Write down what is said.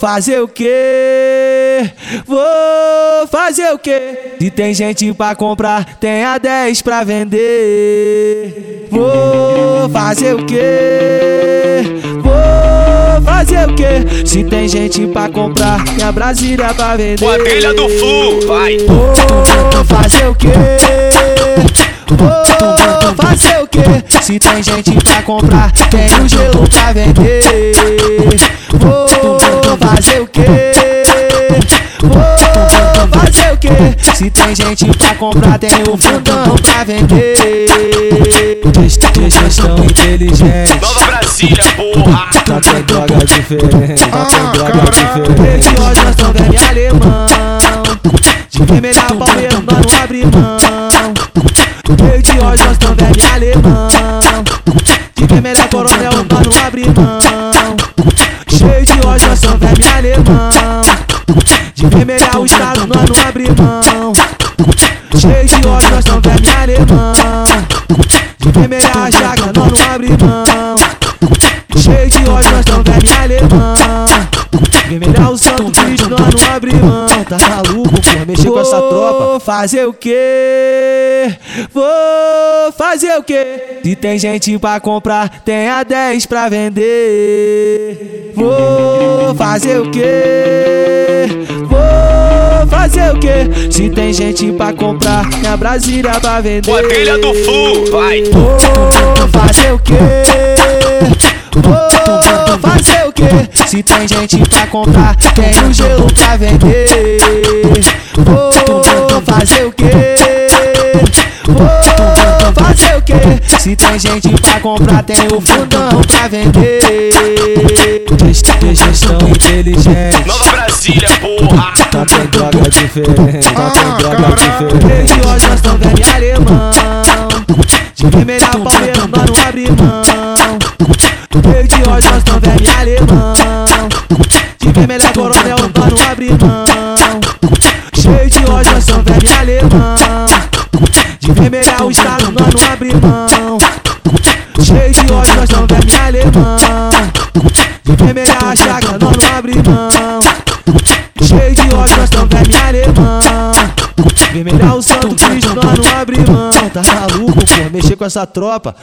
fazer o quê? Vou fazer o quê? Se tem gente pra comprar, tem a 10 pra vender. Vou fazer o quê? Vou fazer o quê? Se tem gente pra comprar, tem a Brasília pra vender. Quadrilha do Flu, vai! Vou fazer o quê? Vou fazer o quê? Se tem gente pra comprar, tem o gelo pra vender. Vou Se tem gente pra comprar, tem o fundão pra vender. Gestão inteligente. Nova Brasília, porra! Não tem droga diferente, não tem droga diferente. Esse hoje nós tão velho alemão. De vermelha palmeira, mano, abre mão. De hoje nós tão velho alemão. De vermelha coronel, mano, abre mão. Cheio de hoje nós tão velho alemão. De vermelha o estado, mano, abre mão. Cheio de hoje nós tão velho alemão. De vermelha a jaca, nós não abre mão. Cheio de ódio, nós tão velho alemão. Vermelhar o santo Cristo, nós não abre mão. Tá maluco, porra, mexer com essa tropa. Vou fazer o quê? Vou fazer o quê? Se tem gente pra comprar, tem a 10 pra vender. Vou fazer o quê? Fazer o quê? Se tem gente pra comprar, tem a Brasília pra vender. Quadrilha do Flu, vai! Vou fazer o quê? Vou fazer o quê? Se tem gente pra comprar, tem o gelo pra vender. Vou fazer o quê? Vou fazer o quê? Se tem gente pra comprar, tem o fundão pra vender. Gestão inteligente. Brasília, porra! Não tem droga diferente, não tem droga diferente. E hoje nós tão velho alemão. De vermelha palmeira, mano, abre mão. Meio de hoje nós tão velho alemão. De vermelha coronel, mano, abre mão. Cheio de hoje nós tão velho alemão. De vermelha o estado, mano, abre mão. Cheio de hoje nós tão velho alemão. De vermelha a chaga, nós não abre mão. Cheio de ódio, nós tão velho alemão. Vermelhar o santo Cristo, nós não abre mão. Tá maluco, porra, mexer com essa tropa.